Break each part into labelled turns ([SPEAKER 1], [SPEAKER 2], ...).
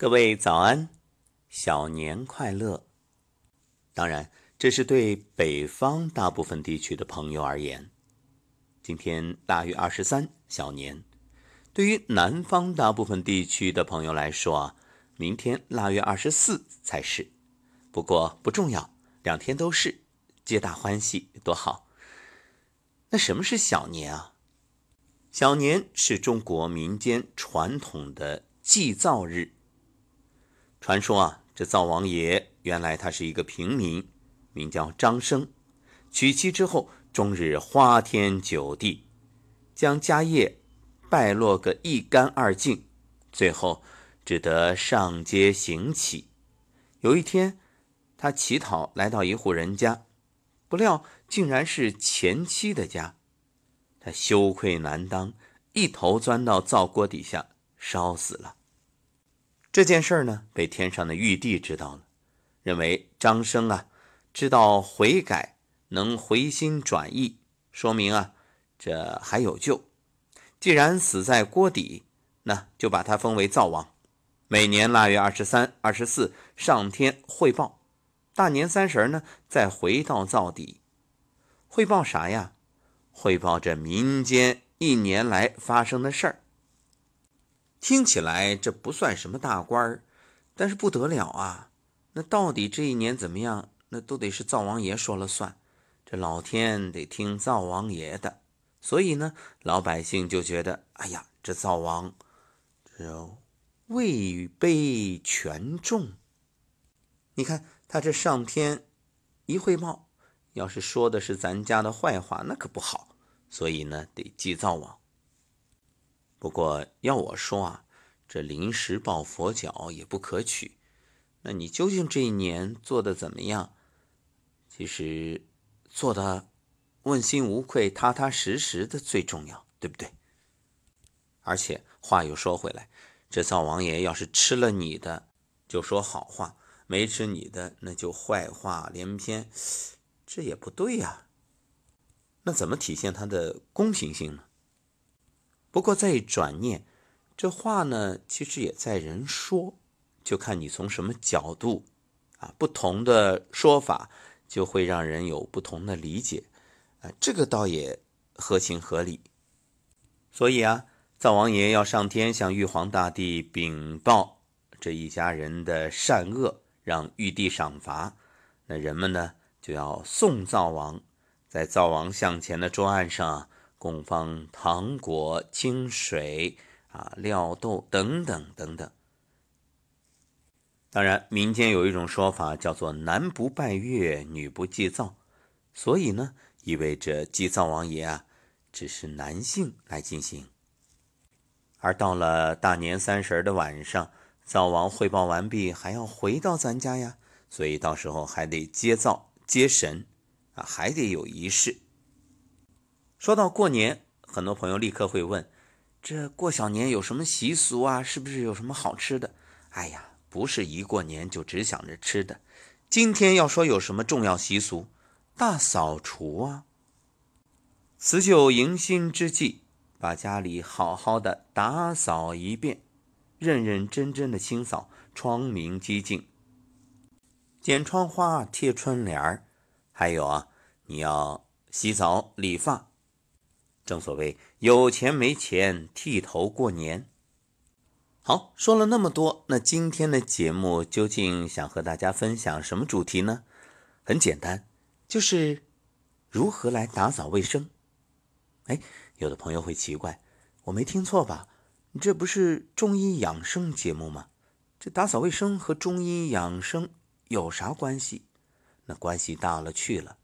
[SPEAKER 1] 各位早安，小年快乐！当然，这是对北方大部分地区的朋友而言。今天腊月二十三，小年。对于南方大部分地区的朋友来说，明天腊月二十四才是。不过不重要，两天都是，皆大欢喜，多好。那什么是小年啊？小年是中国民间传统的祭灶日。传说啊，这灶王爷原来他是一个平民，名叫张生。娶妻之后，终日花天酒地，将家业败落个一干二净，最后只得上街行乞。有一天，他乞讨来到一户人家，不料竟然是前妻的家，他羞愧难当，一头钻到灶锅底下烧死了。这件事呢，被天上的玉帝知道了，认为张生啊，知道悔改，能回心转意，说明啊，这还有救。既然死在锅底，那就把他封为灶王，每年腊月二十三、二十四上天汇报，大年三十呢，再回到灶底，汇报啥呀？汇报这民间一年来发生的事儿。听起来这不算什么大官儿，但是不得了啊！那到底这一年怎么样？那都得是灶王爷说了算，这老天得听灶王爷的。所以呢，老百姓就觉得，哎呀，这灶王这位卑权重。你看他这上天一汇报，要是说的是咱家的坏话，那可不好。所以呢，得祭灶王。不过要我说啊，这临时抱佛脚也不可取。那你究竟这一年做的怎么样？其实做的问心无愧、踏踏实实的最重要，对不对？而且话又说回来，这灶王爷要是吃了你的，就说好话；没吃你的，那就坏话连篇，这也不对呀。那怎么体现他的公平性呢？不过再一转念，这话呢，其实也在人说，就看你从什么角度，啊，不同的说法就会让人有不同的理解，啊，这个倒也合情合理。所以啊，灶王爷要上天向玉皇大帝禀报这一家人的善恶，让玉帝赏罚，那人们呢就要送灶王，在灶王向前的桌案上。供放糖果、清水啊、料豆等等等等。当然，民间有一种说法叫做“男不拜月，女不祭灶”，所以呢，意味着祭灶王爷啊，只是男性来进行。而到了大年三十的晚上，灶王汇报完毕，还要回到咱家呀，所以到时候还得接灶、接神啊，还得有仪式。说到过年，很多朋友立刻会问：这过小年有什么习俗啊？是不是有什么好吃的？哎呀，不是一过年就只想着吃的。今天要说有什么重要习俗，大扫除啊！辞旧迎新之际，把家里好好的打扫一遍，认认真真的清扫，窗明几净，剪窗花，贴春联儿，还有啊，你要洗澡理发。正所谓有钱没钱剃头过年。好，说了那么多，那今天的节目究竟想和大家分享什么主题呢？很简单，就是如何来打扫卫生。哎，有的朋友会奇怪，我没听错吧？你这不是中医养生节目吗？这打扫卫生和中医养生有啥关系？那关系大了去了。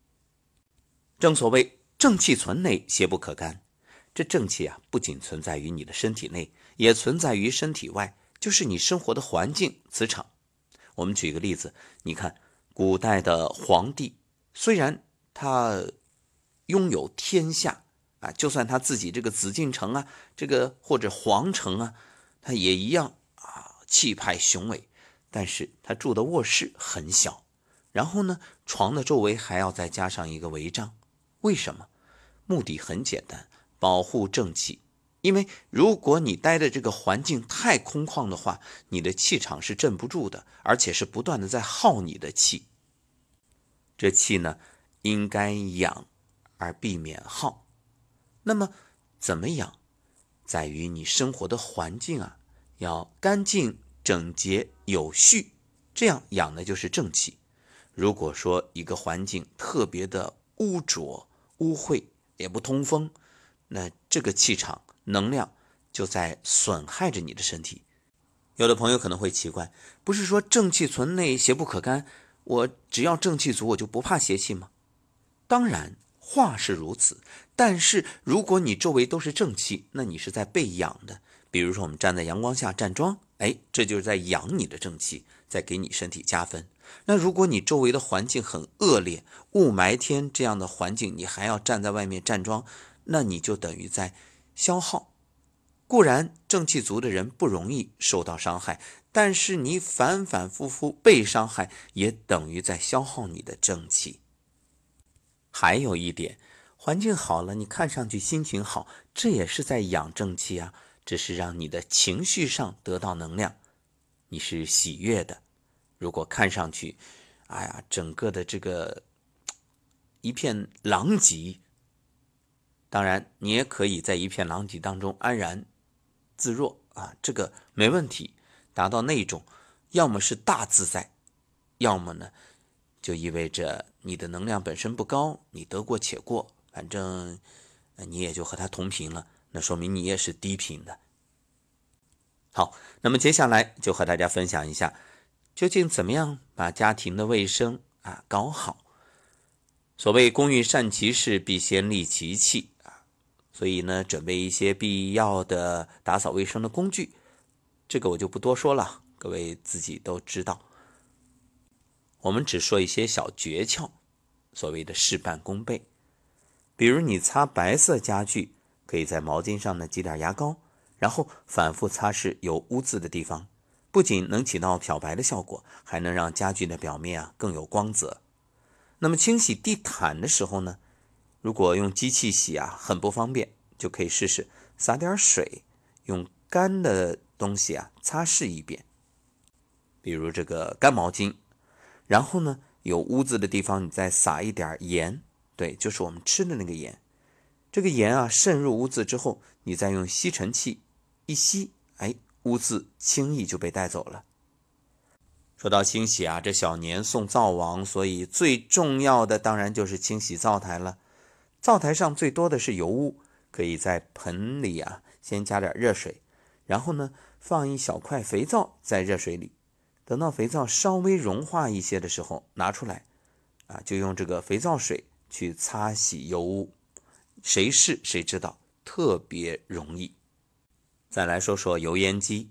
[SPEAKER 1] 正所谓。正气存内，邪不可干。这正气啊，不仅存在于你的身体内，也存在于身体外，就是你生活的环境磁场。我们举个例子，你看古代的皇帝，虽然他拥有天下啊，就算他自己这个紫禁城啊，这个或者皇城啊，他也一样啊，气派雄伟。但是他住的卧室很小，然后呢，床的周围还要再加上一个围帐。为什么？目的很简单，保护正气。因为如果你待的这个环境太空旷的话，你的气场是镇不住的，而且是不断的在耗你的气。这气呢，应该养而避免耗。那么怎么养？在于你生活的环境啊，要干净、整洁、有序，这样养的就是正气。如果说一个环境特别的污浊、污秽，也不通风，那这个气场。能量就在损害着你的身体。有的朋友可能会奇怪，不是说正气存内，邪不可干，我只要正气足，我就不怕邪气吗？当然，话是如此。但是如果你周围都是正气，那你是在被养的。比如说，我们站在阳光下站桩，哎，这就是在养你的正气，在给你身体加分。那如果你周围的环境很恶劣，雾霾天这样的环境，你还要站在外面站桩，那你就等于在。消耗固然正气足的人不容易受到伤害，但是你反反复复被伤害，也等于在消耗你的正气。还有一点，环境好了，你看上去心情好，这也是在养正气啊，这是让你的情绪上得到能量，你是喜悦的。如果看上去，哎呀，整个的这个一片狼藉。当然，你也可以在一片狼藉当中安然自若啊，这个没问题，达到那种，要么是大自在，要么呢，就意味着你的能量本身不高，你得过且过，反正你也就和他同频了，那说明你也是低频的。好，那么接下来就和大家分享一下，究竟怎么样把家庭的卫生啊搞好。所谓“工欲善其事，必先利其器”。啊所以呢，准备一些必要的打扫卫生的工具，这个我就不多说了，各位自己都知道。我们只说一些小诀窍，所谓的事半功倍。比如你擦白色家具，可以在毛巾上呢挤点牙膏，然后反复擦拭有污渍的地方，不仅能起到漂白的效果，还能让家具的表面啊更有光泽。那么清洗地毯的时候呢？如果用机器洗啊，很不方便，就可以试试撒点水，用干的东西啊擦拭一遍，比如这个干毛巾。然后呢，有污渍的地方你再撒一点盐，对，就是我们吃的那个盐。这个盐啊渗入污渍之后，你再用吸尘器一吸，污渍轻易就被带走了。说到清洗啊，这小年送灶王，所以最重要的当然就是清洗灶台了。灶台上最多的是油污，可以在盆里啊先加点热水，然后呢放一小块肥皂在热水里，等到肥皂稍微融化一些的时候拿出来，啊就用这个肥皂水去擦洗油污，谁试谁知道，特别容易。再来说说油烟机，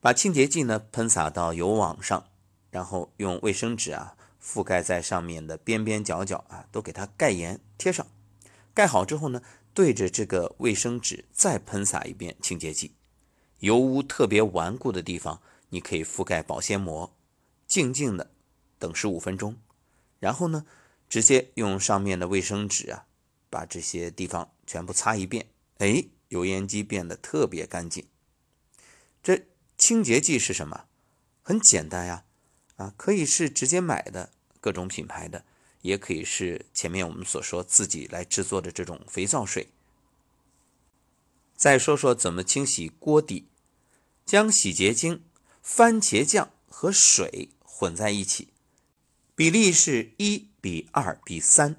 [SPEAKER 1] 把清洁剂呢喷洒到油网上，然后用卫生纸啊。覆盖在上面的边边角角啊，都给它盖严贴上。盖好之后呢，对着这个卫生纸再喷洒一遍清洁剂。油污特别顽固的地方，你可以覆盖保鲜膜，静静的等十五分钟。然后呢，直接用上面的卫生纸啊，把这些地方全部擦一遍。哎，油烟机变得特别干净。这清洁剂是什么？很简单呀。啊，可以是直接买的各种品牌的，也可以是前面我们所说自己来制作的这种肥皂水。再说说怎么清洗锅底，将洗洁精、番茄酱和水混在一起，比例是一比二比三，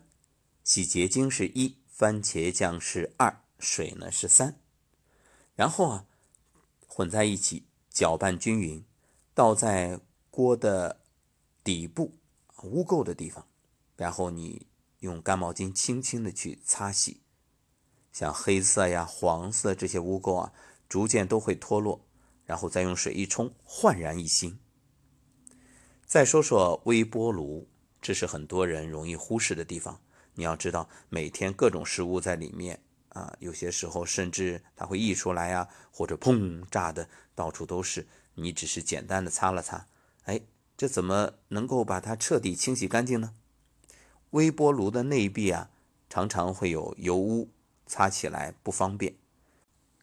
[SPEAKER 1] 洗洁精是一，番茄酱是二，水呢是三，然后啊混在一起搅拌均匀，倒在。锅的底部污垢的地方，然后你用干毛巾轻轻的去擦洗，像黑色呀、黄色这些污垢啊，逐渐都会脱落，然后再用水一冲，焕然一新。再说说微波炉，这是很多人容易忽视的地方。你要知道，每天各种食物在里面啊，有些时候甚至它会溢出来呀，或者砰炸的到处都是，你只是简单的擦了擦。哎，这怎么能够把它彻底清洗干净呢？微波炉的内壁啊，常常会有油污，擦起来不方便。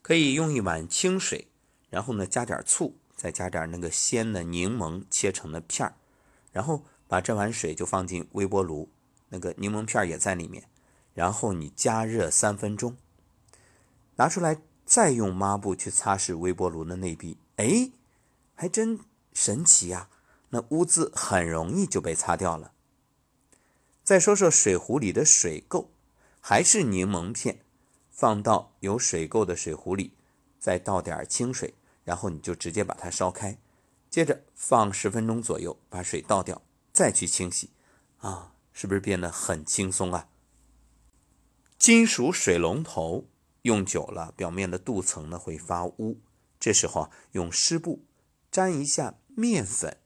[SPEAKER 1] 可以用一碗清水，然后呢加点醋，再加点那个鲜的柠檬切成的片儿，然后把这碗水就放进微波炉，那个柠檬片也在里面，然后你加热三分钟，拿出来再用抹布去擦拭微波炉的内壁，哎，还真神奇呀！那污渍很容易就被擦掉了。再说说水壶里的水垢，还是柠檬片，放到有水垢的水壶里，再倒点清水，然后你就直接把它烧开，接着放十分钟左右，把水倒掉，再去清洗，啊，是不是变得很轻松啊？金属水龙头用久了，表面的镀层呢会发污，这时候用湿布沾一下面粉，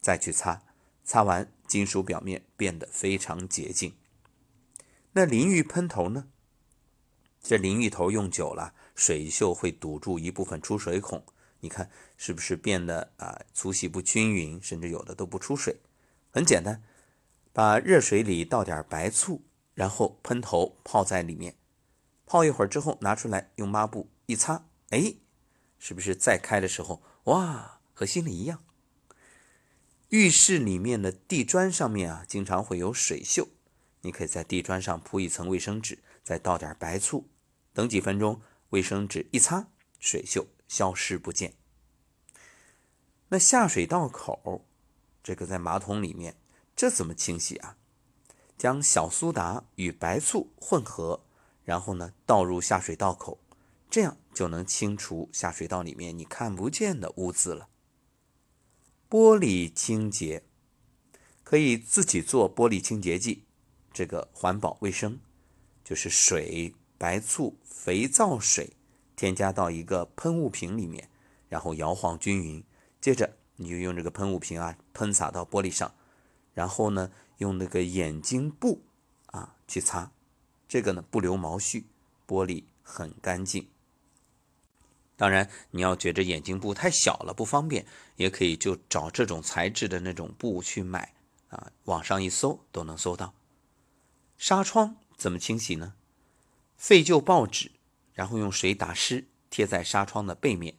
[SPEAKER 1] 再去擦，擦完。金属表面变得非常洁净。那淋浴喷头呢？这淋浴头用久了，水锈会堵住一部分出水孔，你看是不是变得啊粗细不均匀，甚至有的都不出水？很简单，把热水里倒点白醋，然后喷头泡在里面，泡一会儿之后拿出来，用抹布一擦，哎，是不是再开的时候，哇，和新的一样？浴室里面的地砖上面啊，经常会有水锈，你可以在地砖上铺一层卫生纸，再倒点白醋，等几分钟，卫生纸一擦，水锈消失不见。那下水道口，这个在马桶里面，这怎么清洗啊？将小苏打与白醋混合，然后呢倒入下水道口，这样就能清除下水道里面你看不见的污渍了。玻璃清洁可以自己做玻璃清洁剂，这个环保卫生，就是水、白醋、肥皂水添加到一个喷雾瓶里面，然后摇晃均匀，接着你就用这个喷雾瓶啊喷洒到玻璃上，然后呢用那个眼睛布啊去擦，这个呢不留毛絮，玻璃很干净。当然，你要觉着眼镜布太小了不方便，也可以就找这种材质的那种布去买啊，网上一搜都能搜到。纱窗怎么清洗呢？废旧报纸，然后用水打湿，贴在纱窗的背面，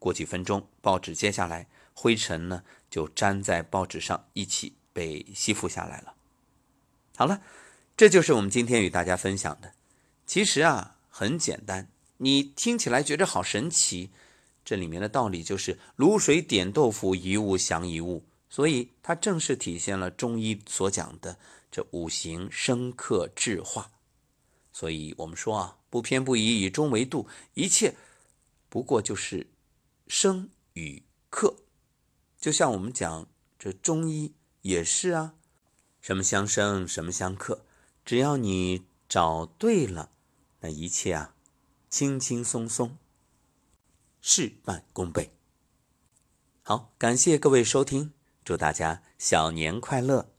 [SPEAKER 1] 过几分钟，报纸揭下来，灰尘呢就粘在报纸上，一起被吸附下来了。好了，这就是我们今天与大家分享的。其实啊，很简单。你听起来觉着好神奇，这里面的道理就是卤水点豆腐，一物降一物，所以它正是体现了中医所讲的这五行生克制化。所以我们说啊，不偏不倚，以中为度，一切不过就是生与克。就像我们讲这中医也是啊，什么相生，什么相克，只要你找对了，那一切啊。轻轻松松，事半功倍。好，感谢各位收听，祝大家小年快乐！